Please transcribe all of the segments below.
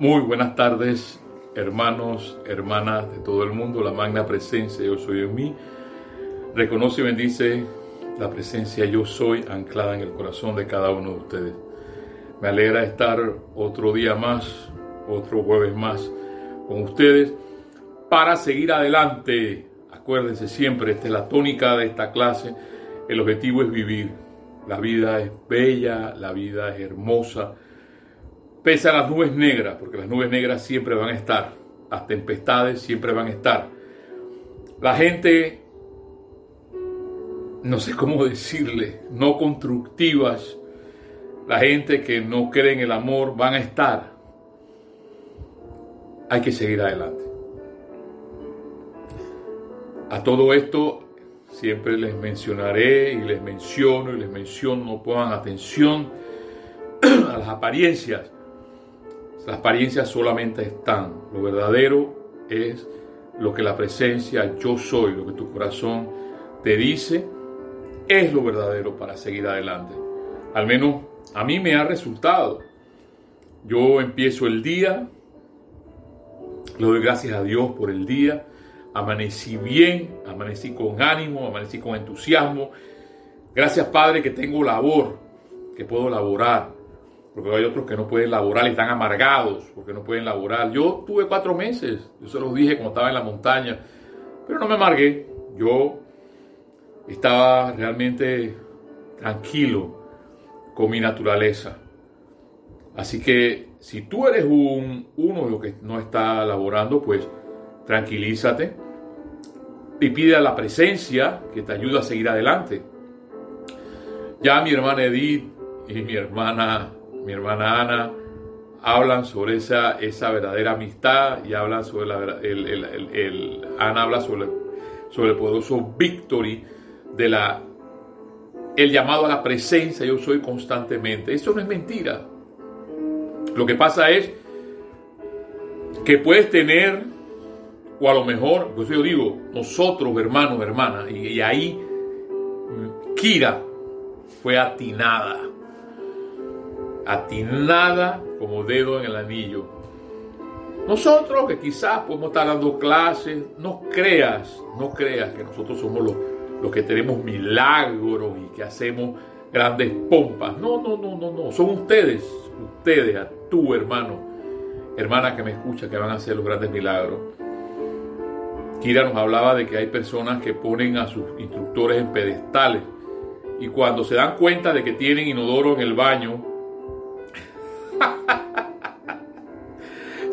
Muy buenas tardes, hermanos, hermanas de todo el mundo. La magna presencia Yo soy en mí. Reconoce y bendice la presencia Yo soy anclada en el corazón de cada uno de ustedes. Me alegra estar otro día más, otro jueves más con ustedes para seguir adelante. Acuérdense siempre, esta es la tónica de esta clase. El objetivo es vivir. La vida es bella, la vida es hermosa pese a las nubes negras, porque las nubes negras siempre van a estar, las tempestades siempre van a estar. La gente, no sé cómo decirle, no constructivas, la gente que no cree en el amor van a estar. Hay que seguir adelante. A todo esto siempre les mencionaré y les menciono y les menciono, no pongan atención a las apariencias las apariencias solamente están. Lo verdadero es lo que la presencia yo soy, lo que tu corazón te dice, es lo verdadero para seguir adelante. Al menos a mí me ha resultado. Yo empiezo el día, le doy gracias a Dios por el día, amanecí bien, amanecí con ánimo, amanecí con entusiasmo. Gracias Padre que tengo labor, que puedo laborar porque hay otros que no pueden laborar y están amargados porque no pueden laborar. Yo tuve cuatro meses, yo se los dije cuando estaba en la montaña, pero no me amargué. Yo estaba realmente tranquilo con mi naturaleza. Así que si tú eres un, uno de los que no está laborando, pues tranquilízate y pide a la presencia que te ayude a seguir adelante. Ya mi hermana Edith y mi hermana mi hermana Ana, hablan sobre esa, esa verdadera amistad y hablan sobre la, el, Ana habla sobre, sobre el poderoso victory de la el llamado a la presencia yo soy constantemente. Eso no es mentira. Lo que pasa es que puedes tener, o a lo mejor, pues yo digo, nosotros, hermanos, hermanas, y, y ahí Kira fue atinada atinada como dedo en el anillo. Nosotros que quizás podemos estar dando clases, no creas, no creas que nosotros somos los, los que tenemos milagros y que hacemos grandes pompas. No, no, no, no, no. Son ustedes, ustedes, a tu hermano, hermana que me escucha, que van a hacer los grandes milagros. Kira nos hablaba de que hay personas que ponen a sus instructores en pedestales y cuando se dan cuenta de que tienen inodoro en el baño,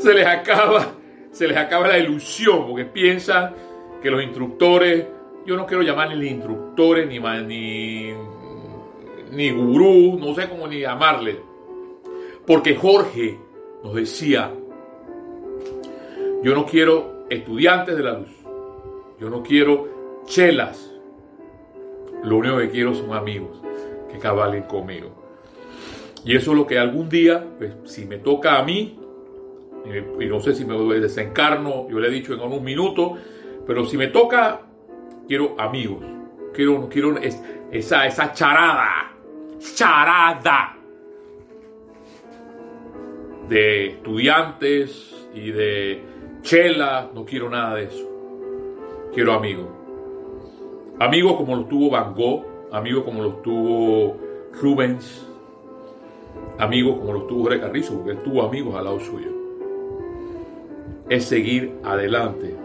se les acaba, se les acaba la ilusión porque piensan que los instructores, yo no quiero llamarles ni instructores ni, ni, ni gurú, no sé cómo ni llamarles, porque Jorge nos decía, yo no quiero estudiantes de la luz, yo no quiero chelas, lo único que quiero son amigos que cabalen conmigo. Y eso es lo que algún día, pues, si me toca a mí, y no sé si me desencarno, yo le he dicho en algún minuto, pero si me toca, quiero amigos, quiero, quiero esa, esa charada, charada de estudiantes y de chela, no quiero nada de eso. Quiero amigos. Amigos como los tuvo Van Gogh, amigos como los tuvo Rubens, amigos como los tuvo Jorge Carrizo, porque él tuvo amigos al lado suyo. Es seguir adelante,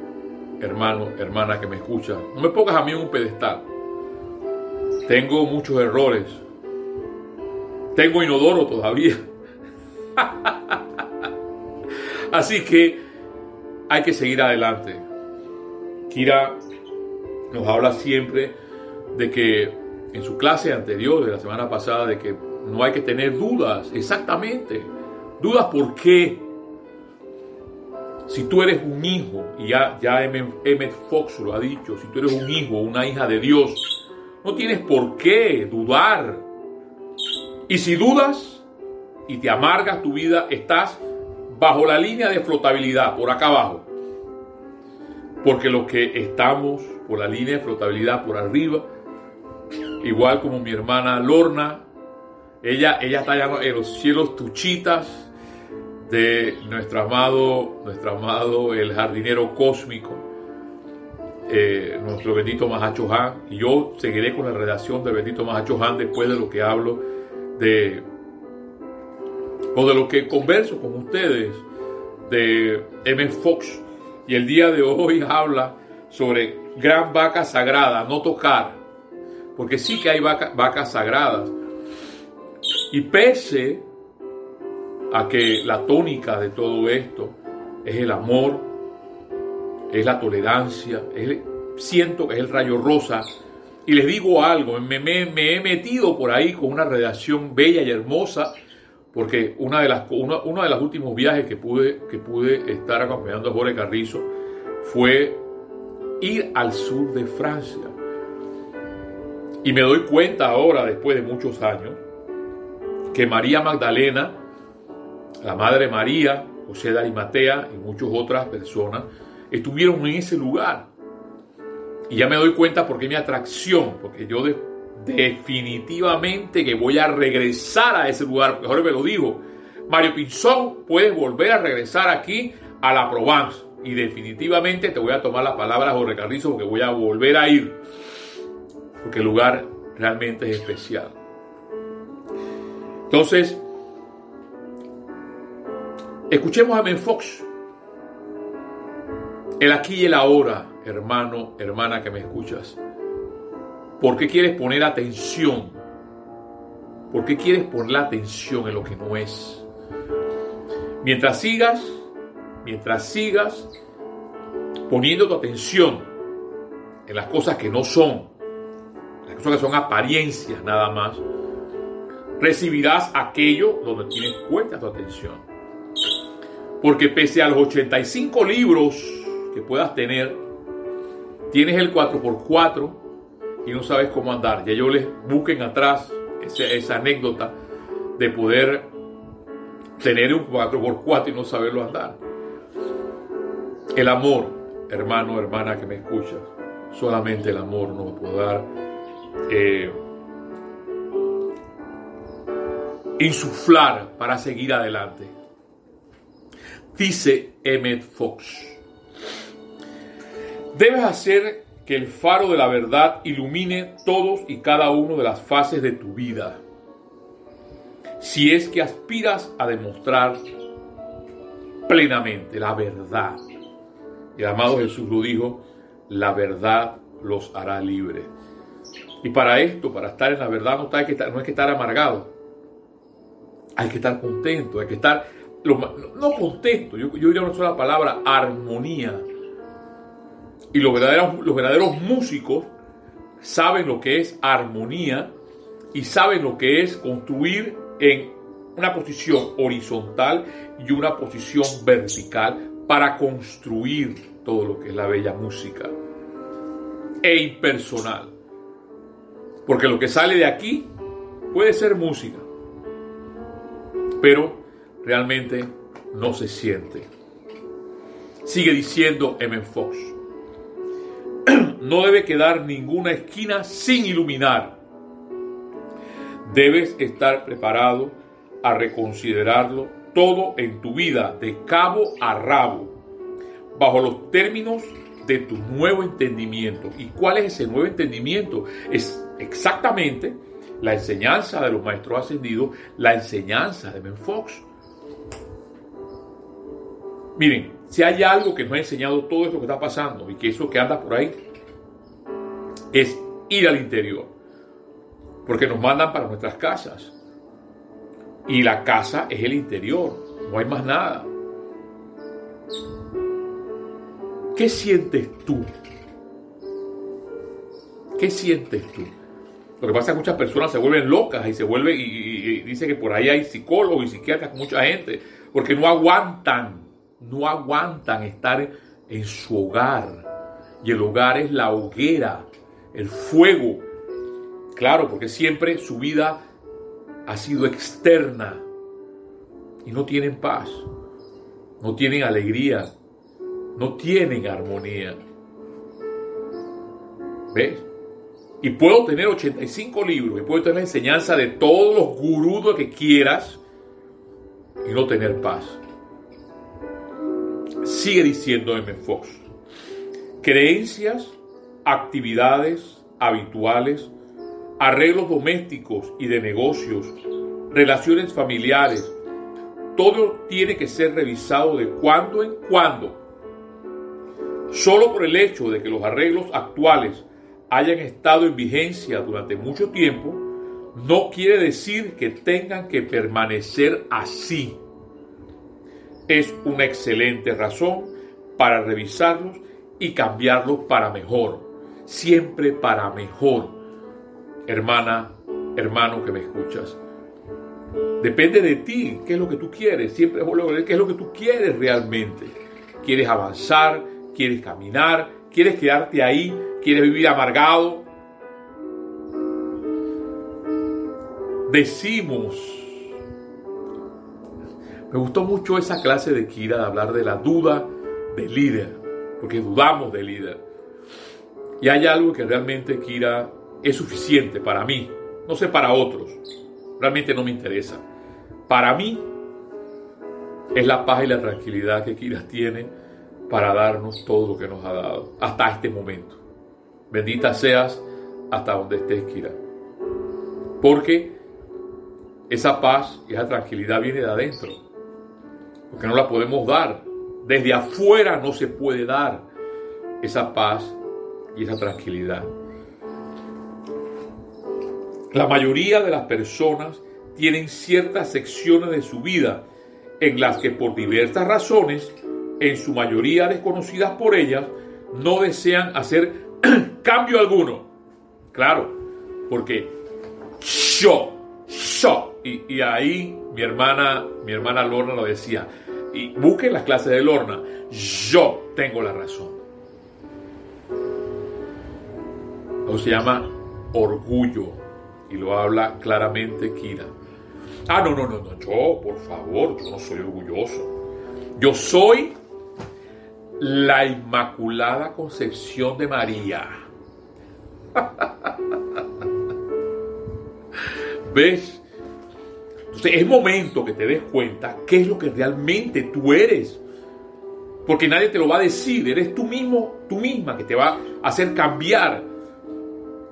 hermano, hermana que me escucha. No me pongas a mí en un pedestal. Tengo muchos errores. Tengo inodoro todavía. Así que hay que seguir adelante. Kira nos habla siempre de que en su clase anterior, de la semana pasada, de que no hay que tener dudas, exactamente. Dudas por qué. Si tú eres un hijo, y ya, ya Emmett Fox lo ha dicho, si tú eres un hijo o una hija de Dios, no tienes por qué dudar. Y si dudas y te amargas tu vida, estás bajo la línea de flotabilidad, por acá abajo. Porque los que estamos por la línea de flotabilidad por arriba, igual como mi hermana Lorna, ella, ella está allá en los cielos tuchitas, de nuestro amado, nuestro amado, el jardinero cósmico, eh, nuestro bendito Mahacho Han. Y yo seguiré con la redacción del bendito Mahacho Han después de lo que hablo de, o de lo que converso con ustedes de M. Fox. Y el día de hoy habla sobre gran vaca sagrada, no tocar. Porque sí que hay vacas sagradas. Y pese a que la tónica de todo esto es el amor, es la tolerancia, siento que es el rayo rosa. Y les digo algo, me, he metido por ahí con una redacción bella y hermosa, porque una de las, uno de los últimos viajes que pude, que pude estar acompañando a Jorge Carrizo fue ir al sur de Francia. Y me doy cuenta ahora, después de muchos años, que María Magdalena la Madre María, José de Arimatea y muchas otras personas estuvieron en ese lugar. Y ya me doy cuenta por qué mi atracción, porque yo definitivamente que voy a regresar a ese lugar, mejor me lo digo. Mario Pinzón, puedes volver a regresar aquí a la Provence. Y definitivamente te voy a tomar la palabra, Jorge Carrizo, porque voy a volver a ir. Porque el lugar realmente es especial. Entonces, Escuchemos a Ben Fox. El aquí y el ahora, hermano, hermana que me escuchas. ¿Por qué quieres poner atención? ¿Por qué quieres poner atención en lo que no es? Mientras sigas, mientras sigas poniendo tu atención en las cosas que no son, las cosas que son apariencias nada más, recibirás aquello donde tienes cuenta tu atención. Porque pese a los 85 libros que puedas tener, tienes el 4x4 y no sabes cómo andar. Ya yo les busquen atrás esa, anécdota de poder tener un 4x4 y no saberlo andar. El amor, hermano, hermana que me escuchas, solamente el amor nos puede dar eh, insuflar para seguir adelante dice Emmett Fox. Debes hacer que el faro de la verdad ilumine todos y cada uno de las fases de tu vida. Si es que aspiras a demostrar plenamente la verdad. El amado Jesús lo dijo, la verdad los hará libres. Y para esto, para estar en la verdad, no, hay que estar, no que estar amargado. Hay que estar contento, hay que estar no contento, yo, yo diría una sola palabra, armonía. Y los verdaderos, los verdaderos músicos saben lo que es armonía y saben lo que es construir en una posición horizontal y una posición vertical para construir todo lo que es la bella música e impersonal. Porque lo que sale de aquí puede ser música, pero realmente no se siente. Sigue diciendo M. Fox. No debe quedar ninguna esquina sin iluminar. Debes estar preparado a reconsiderarlo todo en tu vida de cabo a rabo, bajo los términos de tu nuevo entendimiento. ¿Y cuál es ese nuevo entendimiento? Es exactamente la enseñanza de los maestros ascendidos, la enseñanza de Ben Fox. Miren, si hay algo que nos ha enseñado todo esto que está pasando y que eso que anda por ahí es ir al interior. Porque nos mandan para nuestras casas. Y la casa es el interior, no hay más nada. ¿Qué sientes tú? ¿Qué sientes tú? Lo que pasa es que muchas personas se vuelven locas y se vuelven y, dicen que por ahí hay psicólogos y psiquiatras, mucha gente, porque no aguantan no aguantan estar en su hogar. Y el hogar es la hoguera, el fuego. Claro, porque siempre su vida ha sido externa. Y no tienen paz, no tienen alegría, no tienen armonía. ¿Ves? Y puedo tener 85 libros, y puedo tener enseñanza de todos los gurús que quieras y no tener paz Sigue diciendo M. Fox. Creencias, actividades habituales, arreglos domésticos y de negocios, relaciones familiares, todo tiene que ser revisado de cuando en cuando. Solo por el hecho de que los arreglos actuales hayan estado en vigencia durante mucho tiempo, no quiere decir que tengan que permanecer así. Es una excelente razón para revisarlos y cambiarlos para mejor, siempre para mejor. Hermana, hermano que me escuchas. Depende de ti, qué es lo que tú quieres, siempre qué es lo que tú quieres realmente. ¿Quieres avanzar? ¿Quieres caminar? ¿Quieres quedarte ahí? ¿Quieres vivir amargado? Decimos, me gustó mucho esa clase de Kira de hablar de la duda del líder, porque dudamos del líder. Y hay algo que realmente Kira es suficiente para mí, no sé para otros, realmente no me interesa. Para mí es la paz y la tranquilidad que Kira tiene para darnos todo lo que nos ha dado hasta este momento. Bendita seas hasta donde estés, Kira. Porque esa paz y esa tranquilidad viene de adentro. Porque no la podemos dar. Desde afuera no se puede dar esa paz y esa tranquilidad. La mayoría de las personas tienen ciertas secciones de su vida en las que por diversas razones, en su mayoría desconocidas por ellas, no desean hacer cambio alguno. Claro, porque yo, yo, y, ahí mi hermana, mi hermana Lorna lo decía, y busquen las clases de Lorna, yo tengo la razón. Eso se llama orgullo y lo habla claramente Kira. Ah, no, no, no, no, yo, por favor, yo no soy orgulloso. Yo soy la Inmaculada Concepción de María. ¿Ves? Entonces es momento que te des cuenta qué es lo que realmente tú eres. Porque nadie te lo va a decir, eres tú mismo, tú misma, que te va a hacer cambiar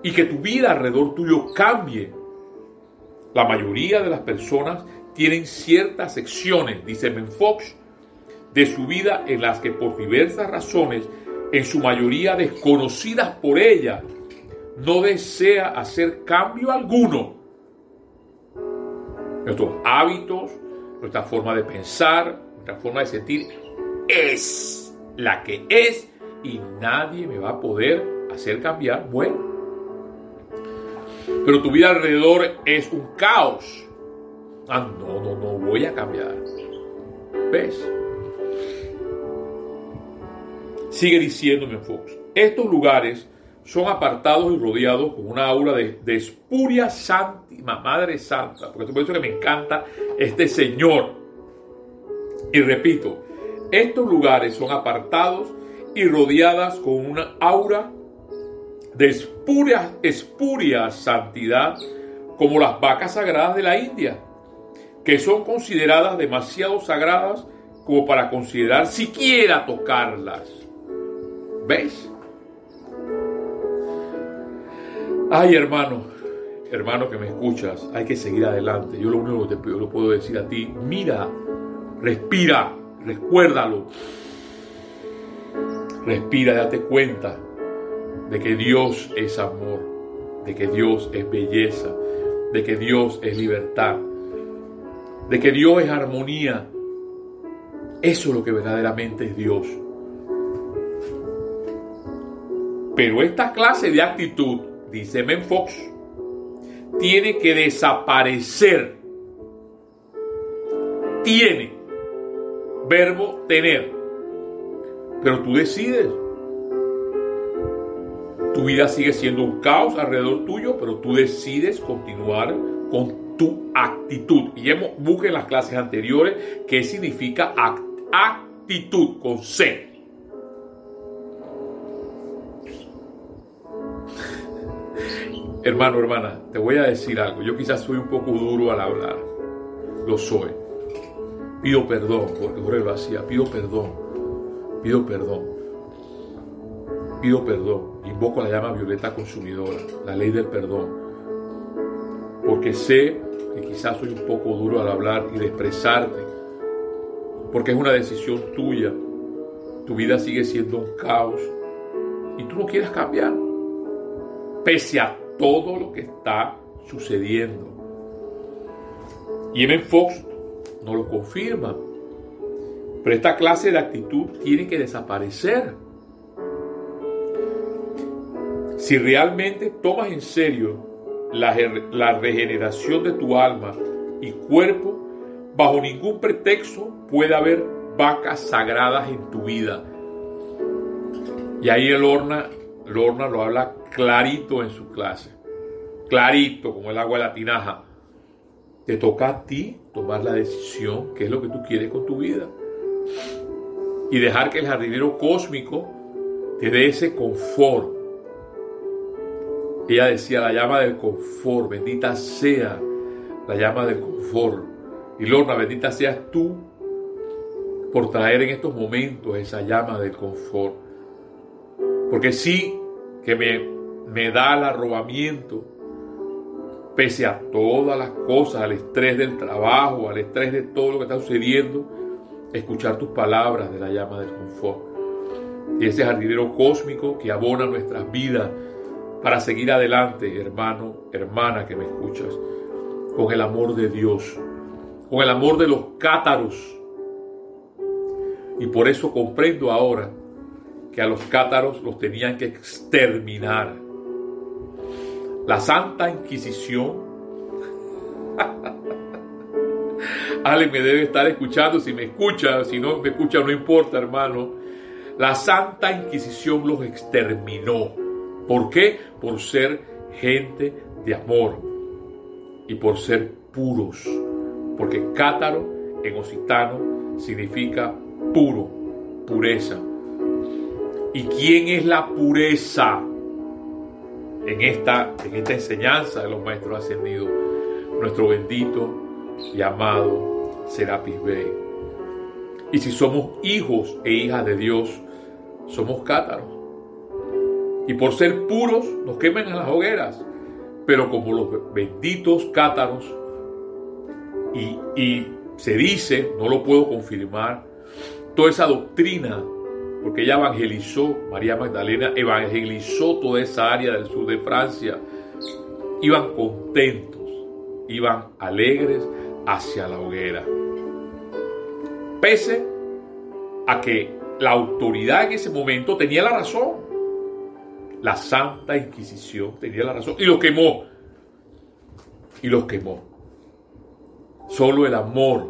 y que tu vida alrededor tuyo cambie. La mayoría de las personas tienen ciertas secciones, dice Fox, de su vida en las que por diversas razones, en su mayoría desconocidas por ella, no desea hacer cambio alguno. Nuestros hábitos, nuestra forma de pensar, nuestra forma de sentir es la que es y nadie me va a poder hacer cambiar. Bueno, pero tu vida alrededor es un caos. Ah, no, no, no voy a cambiar. ¿Ves? Sigue diciéndome Fox. Estos lugares son apartados y rodeados con una aura de, espuria santa, madre santa, porque por eso que me encanta este Señor. Y repito, estos lugares son apartados y rodeadas con una aura de espuria, espuria santidad como las vacas sagradas de la India, que son consideradas demasiado sagradas como para considerar siquiera tocarlas. ¿Veis? Ay, hermano, hermano que me escuchas, hay que seguir adelante. Yo lo único que te lo puedo decir a ti, mira, respira, recuérdalo. Respira, date cuenta de que Dios es amor, de que Dios es belleza, de que Dios es libertad, de que Dios es armonía. Eso es lo que verdaderamente es Dios. Pero esta clase de actitud, dice Fox, tiene que desaparecer. Tiene. Verbo tener. Pero tú decides. Tu vida sigue siendo un caos alrededor tuyo, pero tú decides continuar con tu actitud. Y hemos buscado en las clases anteriores qué significa actitud con C. Hermano, hermana, te voy a decir algo. Yo quizás soy un poco duro al hablar. Lo soy. Pido perdón, porque Jorge lo hacía. Pido perdón. pido perdón. Pido perdón. Invoco la llama violeta consumidora, la ley del perdón. Porque sé que quizás soy un poco duro al hablar y de expresarte. Porque es una decisión tuya. Tu vida sigue siendo un caos. Y tú no quieres cambiar. Pese a todo lo que está sucediendo. Y M. Fox no lo confirma. Pero esta clase de actitud tiene que desaparecer. Si realmente tomas en serio la, la, regeneración de tu alma y cuerpo, bajo ningún pretexto puede haber vacas sagradas en tu vida. Y ahí el Orna, el Orna lo habla clarito en su clase. Clarito, como el agua de la tinaja. Te toca a ti tomar la decisión, qué es lo que tú quieres con tu vida. Y dejar que el jardinero cósmico te dé ese confort. Ella decía, la llama del confort, bendita sea la llama del confort. Y Lorna, bendita seas tú por traer en estos momentos esa llama del confort. Porque sí que me, me da el arrobamiento, pese a todas las cosas, al estrés del trabajo, al estrés de todo lo que está sucediendo, escuchar tus palabras de la llama del confort. Y ese jardinero cósmico que abona nuestras vidas para seguir adelante, hermano, hermana que me escuchas, con el amor de Dios, con el amor de los cátaros. Y por eso comprendo ahora que a los cátaros los tenían que exterminar. La Santa Inquisición Ale me debe estar escuchando, si me escucha, si no me escucha, no importa, hermano. La Santa Inquisición los exterminó. ¿Por qué? Por ser gente de amor y por ser puros. Porque cátaro en occitano significa puro, pureza. ¿Y quién es la pureza? En esta, en esta enseñanza de los maestros ascendidos, nuestro bendito y amado Serapis Bey. Y si somos hijos e hijas de Dios, somos cátaros. Y por ser puros nos queman en las hogueras. Pero como los benditos cátaros, y, y se dice, no lo puedo confirmar, toda esa doctrina, porque ella evangelizó, María Magdalena evangelizó toda esa área del sur de Francia, iban contentos, iban alegres, hacia la hoguera. Pese a que la autoridad en ese momento tenía la razón. La Santa Inquisición tenía la razón y los quemó. Y los quemó. Solo el amor,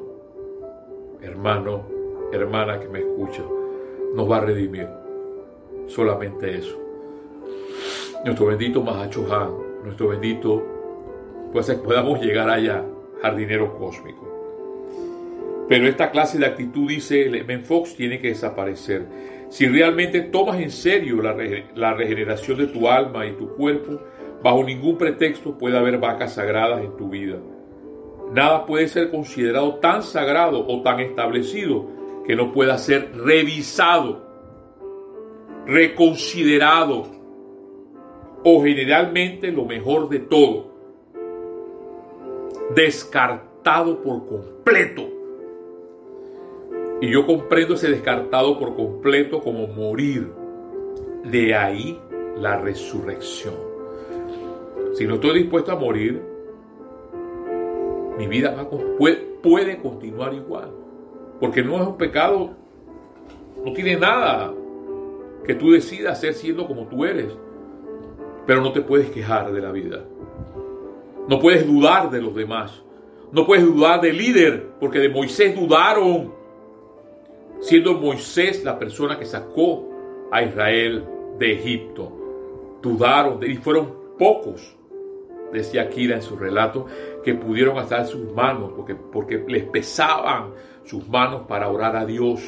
hermano, hermana que me escucha, nos va a redimir. Solamente eso. Nuestro bendito Mahacho Han, nuestro bendito, pues podamos llegar allá jardinero cósmico. Pero esta clase de actitud, dice Men Fox, tiene que desaparecer. Si realmente tomas en serio la, la regeneración de tu alma y tu cuerpo, bajo ningún pretexto puede haber vacas sagradas en tu vida. Nada puede ser considerado tan sagrado o tan establecido que no pueda ser revisado, reconsiderado o generalmente lo mejor de todo descartado por completo. Y yo comprendo ese descartado por completo como morir. De ahí la resurrección. Si no estoy dispuesto a morir, mi vida puede, puede continuar igual. Porque no es un pecado, no tiene nada que tú decidas ser siendo como tú eres. Pero no te puedes quejar de la vida. No puedes dudar de los demás. No puedes dudar del líder, porque de Moisés dudaron, siendo Moisés la persona que sacó a Israel de Egipto. Dudaron y fueron pocos, decía Akira en su relato, que pudieron alzar sus manos, porque, porque les pesaban sus manos para orar a Dios.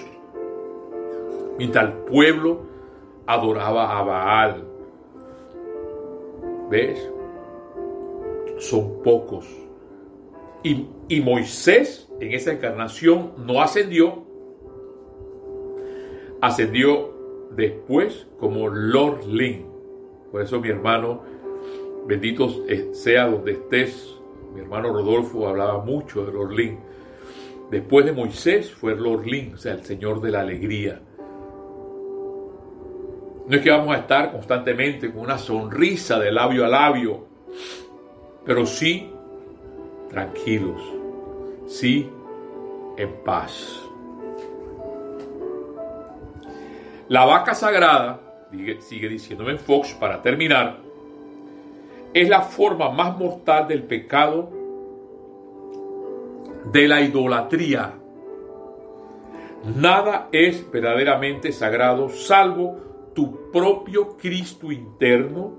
Mientras el pueblo adoraba a Baal. ¿Ves? son pocos. Y, Moisés en esa encarnación no ascendió, ascendió después como Lord Lin. Por eso mi hermano, bendito sea donde estés, mi hermano Rodolfo hablaba mucho de Lord Lin. Después de Moisés fue Lord Lin, o sea, el Señor de la alegría. No es que vamos a estar constantemente con una sonrisa de labio a labio, pero sí tranquilos, sí en paz. La vaca sagrada, sigue diciéndome Fox para terminar, es la forma más mortal del pecado de la idolatría. Nada es verdaderamente sagrado salvo tu propio Cristo interno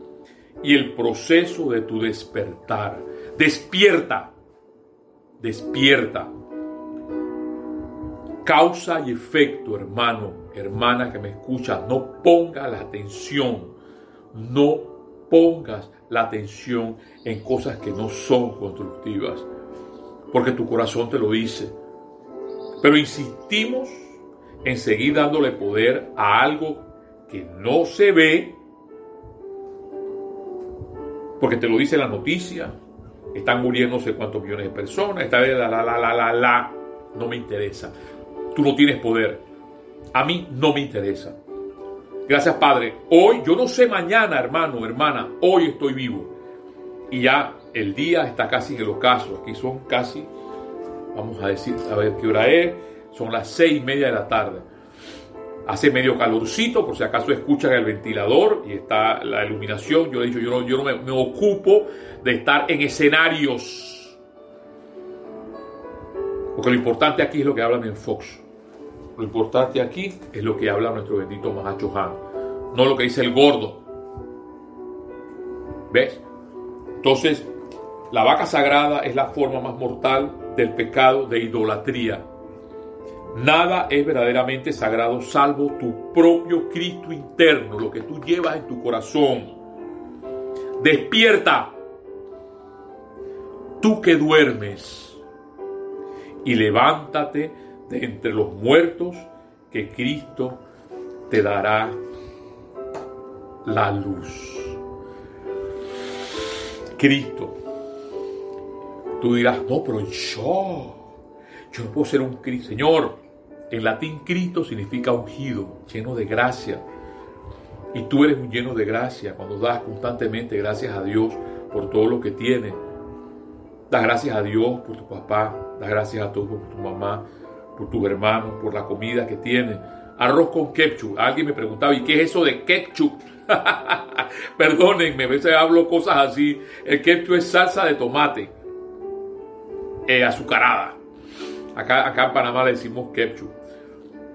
y el proceso de tu despertar. Despierta, despierta. Causa y efecto, hermano, hermana que me escucha, no ponga la atención, no pongas la atención en cosas que no son constructivas, porque tu corazón te lo dice. Pero insistimos en seguir dándole poder a algo que no se ve, porque te lo dice la noticia, están sé cuántos millones de personas, está la, la, la, la, la, la, no me interesa. Tú no tienes poder. A mí no me interesa. Gracias, Padre. Hoy, yo no sé mañana, hermano, hermana, hoy estoy vivo. Y ya el día está casi en el ocaso. Aquí son casi, vamos a decir, a ver qué hora es. Son las seis y media de la tarde hace medio calorcito, por si acaso escuchan el ventilador y está la iluminación. Yo he dicho, yo no, yo no me, ocupo de estar en escenarios. Porque lo importante aquí es lo que hablan en Fox. Lo importante aquí es lo que habla nuestro bendito Mahacho Han, no lo que dice el gordo. ¿Ves? Entonces, la vaca sagrada es la forma más mortal del pecado de idolatría Nada es verdaderamente sagrado salvo tu propio Cristo interno, lo que tú llevas en tu corazón. Despierta, tú que duermes, y levántate de entre los muertos, que Cristo te dará la luz. Cristo. Tú dirás, no, pero yo, yo no puedo ser un Cristo. Señor, en latín Cristo significa ungido, lleno de gracia. Y tú eres un lleno de gracia cuando das constantemente gracias a Dios por todo lo que tienes. Das gracias a Dios por tu papá, das gracias a Dios por tu mamá, por tus hermanos, por la comida que tienes. Arroz con ketchup. Alguien me preguntaba, ¿y qué es eso de ketchup? Perdónenme, a veces hablo cosas así. El ketchup es salsa de tomate eh, azucarada. Acá, acá en Panamá le decimos ketchup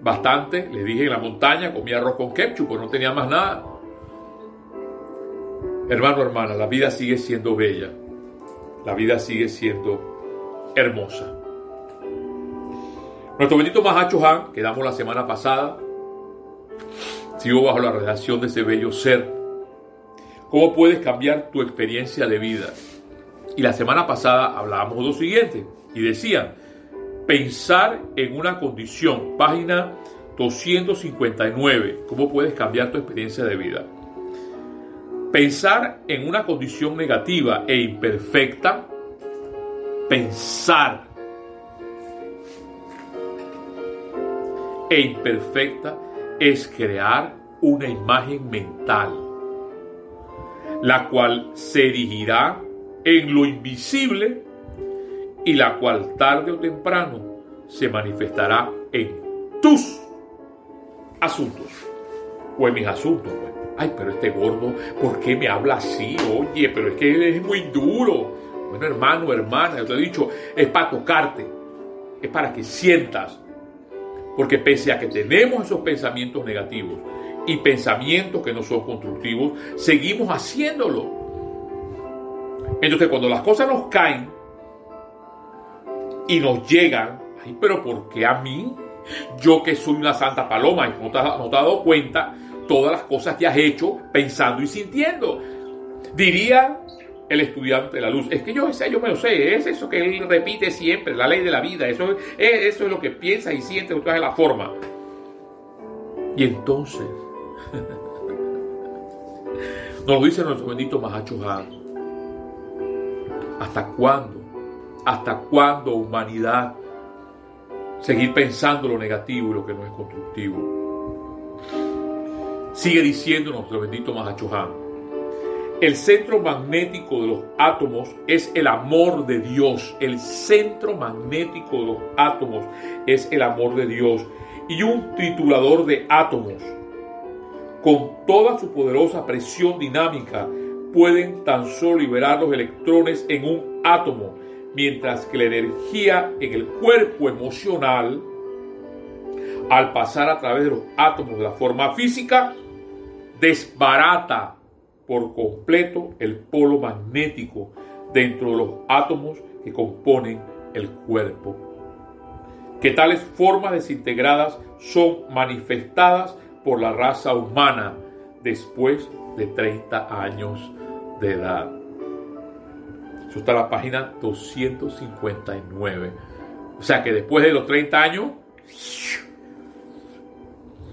bastante. Les dije en la montaña, comía arroz con ketchup, pues no tenía más nada. Hermano, hermana, la vida sigue siendo bella. La vida sigue siendo hermosa. Nuestro bendito Mahacho Han, que damos la semana pasada, sigo bajo la redacción de ese bello ser. ¿Cómo puedes cambiar tu experiencia de vida? Y la semana pasada hablábamos lo siguiente, y decían, Pensar en una condición, página 259, ¿cómo puedes cambiar tu experiencia de vida? Pensar en una condición negativa e imperfecta, pensar e imperfecta es crear una imagen mental, la cual se erigirá en lo invisible y la cual tarde o temprano se manifestará en tus asuntos o en mis asuntos. Pues. Ay, pero este gordo, ¿por qué me habla así? Oye, pero es que es muy duro. Bueno, hermano, hermana, yo te he dicho, es para tocarte, es para que sientas. Porque pese a que tenemos esos pensamientos negativos y pensamientos que no son constructivos, seguimos haciéndolo. Entonces, cuando las cosas nos caen, y nos llegan, ay, pero ¿por qué a mí? Yo que soy una santa paloma y no te, has dado cuenta todas las cosas que has hecho pensando y sintiendo. Diría el estudiante de la luz, es que yo, yo me lo sé, es eso que él repite siempre, la ley de la vida, eso, es, eso es lo que piensa y siente, otra es la forma. Y entonces, nos lo dice nuestro bendito Mahacho ¿Hasta cuándo? ¿Hasta cuándo humanidad seguir pensando lo negativo y lo que no es constructivo? Sigue diciendo nuestro bendito Mahacho el centro magnético de los átomos es el amor de Dios. El centro magnético de los átomos es el amor de Dios. Y un triturador de átomos, con toda su poderosa presión dinámica, pueden tan solo liberar los electrones en un átomo, mientras que la energía en el cuerpo emocional, al pasar a través de los átomos de la forma física, desbarata por completo el polo magnético dentro de los átomos que componen el cuerpo. Que tales formas desintegradas son manifestadas por la raza humana después de 30 años de edad. Eso está en la página 259. O sea que después de los 30 años,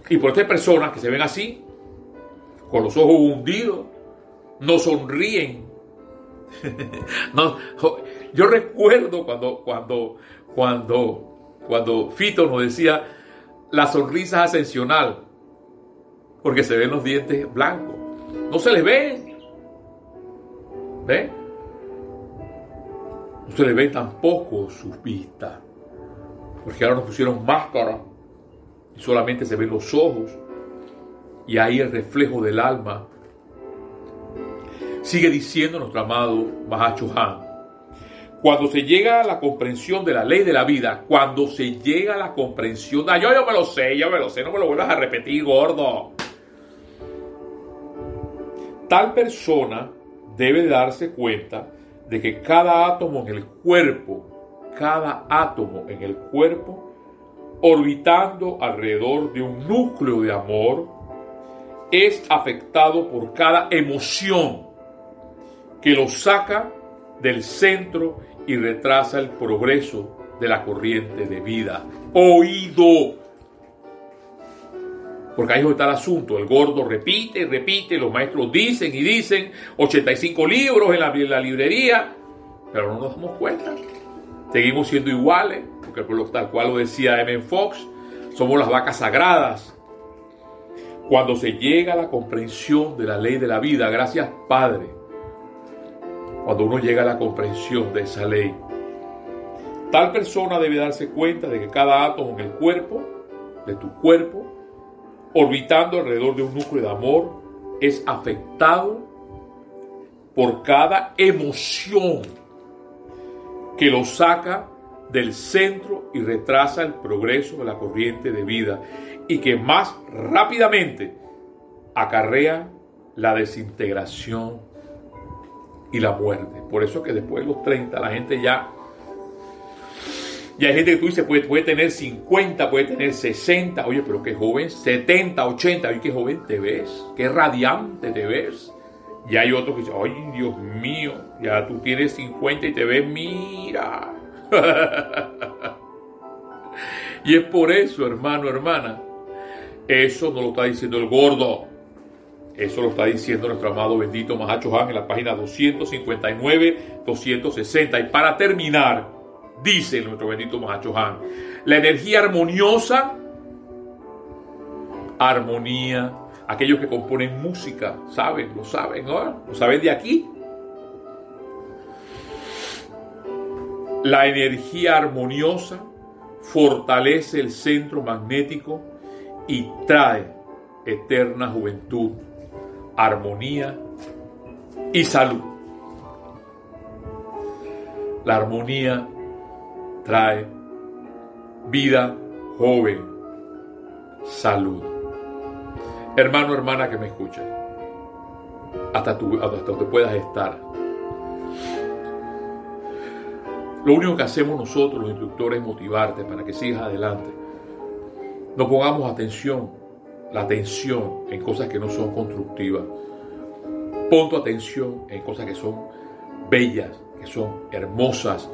y por estas personas que se ven así, con los ojos hundidos, no sonríen. no, yo recuerdo cuando, cuando, cuando, cuando Fito nos decía la sonrisa ascensional, porque se ven los dientes blancos. No se les ve. ¿Ve? No se les ve tampoco sus vistas. Porque ahora nos pusieron máscara y solamente se ven los ojos y ahí el reflejo del alma Sigue diciendo nuestro amado Mahacho Han. Cuando se llega a la comprensión de la ley de la vida, cuando se llega a la comprensión, ah, yo, yo me lo sé, yo me lo sé, no me lo vuelvas a repetir, gordo. Tal persona debe darse cuenta de que cada átomo en el cuerpo, cada átomo en el cuerpo, orbitando alrededor de un núcleo de amor, es afectado por cada emoción que lo saca del centro y retrasa el progreso de la corriente de vida. Oído. Porque ahí está el asunto. El gordo repite y repite, los maestros dicen y dicen, 85 libros en la, en la librería, pero no nos damos cuenta. Seguimos siendo iguales, porque tal cual lo decía M. Fox, somos las vacas sagradas. Cuando se llega a la comprensión de la ley de la vida, gracias Padre, cuando uno llega a la comprensión de esa ley. Tal persona debe darse cuenta de que cada átomo en el cuerpo, de tu cuerpo, orbitando alrededor de un núcleo de amor, es afectado por cada emoción que lo saca del centro y retrasa el progreso de la corriente de vida y que más rápidamente acarrea la desintegración y la muerte. Por eso que después de los 30 la gente ya... Y hay gente que tú dices, puede, puede tener 50, puede tener 60. Oye, pero qué joven, 70, 80. Oye, qué joven te ves, qué radiante te ves. Y hay otros que dicen, ay, Dios mío, ya tú tienes 50 y te ves, mira. y es por eso, hermano, hermana. Eso no lo está diciendo el gordo. Eso lo está diciendo nuestro amado bendito Mahacho Han en la página 259, 260. Y para terminar, dice nuestro bendito Mahacho Han, la energía armoniosa, armonía, aquellos que componen música, saben, lo saben, ¿no? Lo saben de aquí. La energía armoniosa fortalece el centro magnético y trae eterna juventud armonía y salud. La armonía trae vida joven, salud. Hermano, hermana que me escucha, hasta, tú, hasta donde puedas estar. Lo único que hacemos nosotros, los instructores, es motivarte para que sigas adelante. No pongamos atención la atención en cosas que no son constructivas. Pon tu atención en cosas que son bellas, que son hermosas,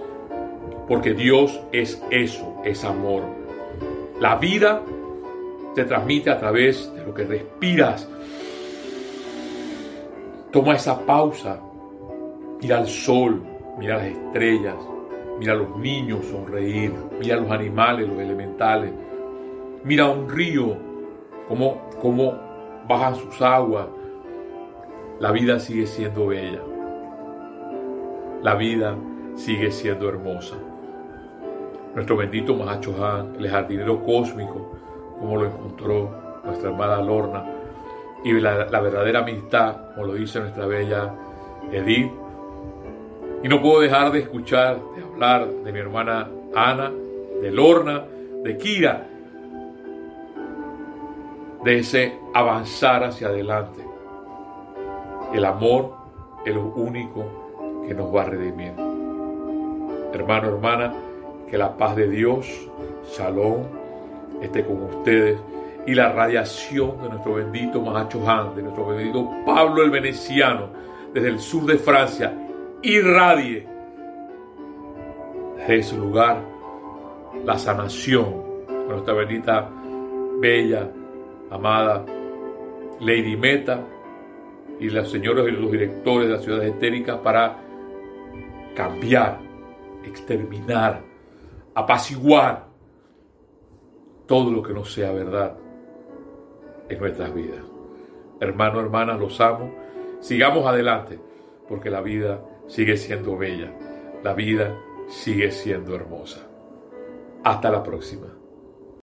porque Dios es eso, es amor. La vida se transmite a través de lo que respiras. Toma esa pausa, mira al sol, mira las estrellas, mira a los niños sonreír, mira a los animales, los elementales, mira un río, cómo, cómo bajan sus aguas. La vida sigue siendo bella. La vida sigue siendo hermosa. Nuestro bendito Mahacho Han, el jardinero cósmico, como lo encontró nuestra hermana Lorna, y la, la verdadera amistad, como lo dice nuestra bella Edith. Y no puedo dejar de escuchar, de hablar de mi hermana Ana, de Lorna, de Kira, de ese avanzar hacia adelante. El amor es lo único que nos va a redimir. Hermano, hermana, que la paz de Dios, Salón, esté con ustedes. Y la radiación de nuestro bendito Mahacho Han, de nuestro bendito Pablo el Veneciano, desde el sur de Francia, irradie de ese lugar la sanación con nuestra bendita, bella, amada Lady Meta y los señores y los directores de las ciudades estéricas para cambiar, exterminar apaciguar todo lo que no sea verdad en nuestras vidas. Hermano, hermanas, los amo. Sigamos adelante, porque la vida sigue siendo bella, la vida sigue siendo hermosa. Hasta la próxima.